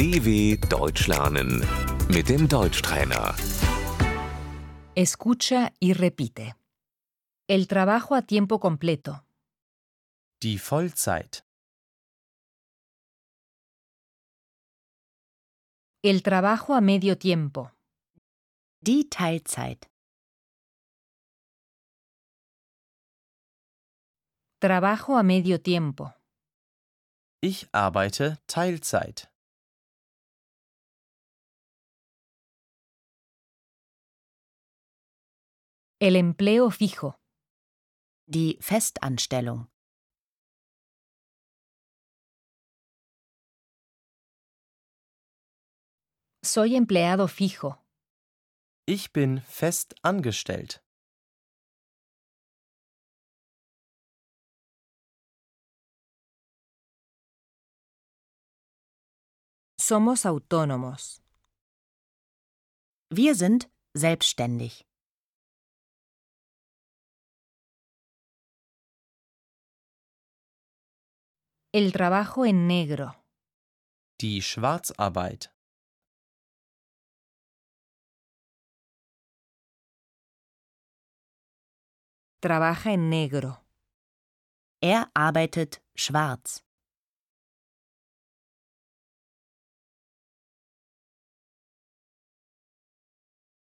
DW Deutsch lernen mit dem Deutschtrainer. Escucha y repite. El trabajo a tiempo completo. Die Vollzeit. El trabajo a medio tiempo. Die Teilzeit. Trabajo a medio tiempo. Ich arbeite Teilzeit. El empleo fijo. Die Festanstellung. Soy empleado fijo. Ich bin fest angestellt. Somos autónomos. Wir sind selbstständig. El trabajo en negro. Die Schwarzarbeit. Trabaja en negro. Er arbeitet schwarz.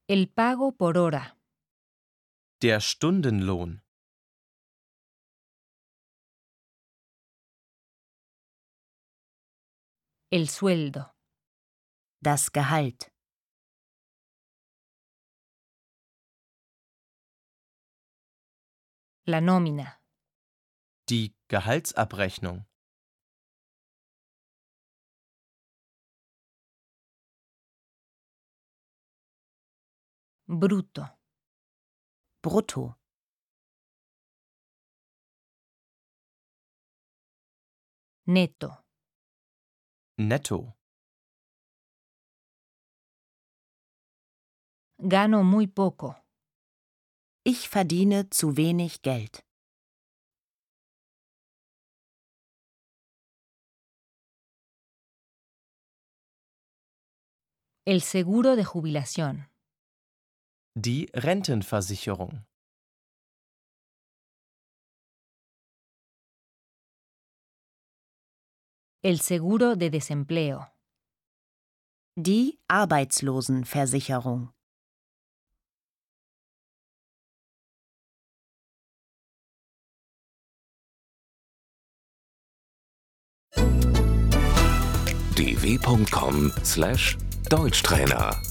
El pago por hora. Der Stundenlohn. El sueldo. Das Gehalt. La nómina. Die Gehaltsabrechnung. Bruto. Brutto. Neto. Netto. Gano muy poco. Ich verdiene zu wenig Geld. El seguro de jubilación. Die Rentenversicherung. El seguro de desempleo. Die Arbeitslosenversicherung. dw.com/deutschtrainer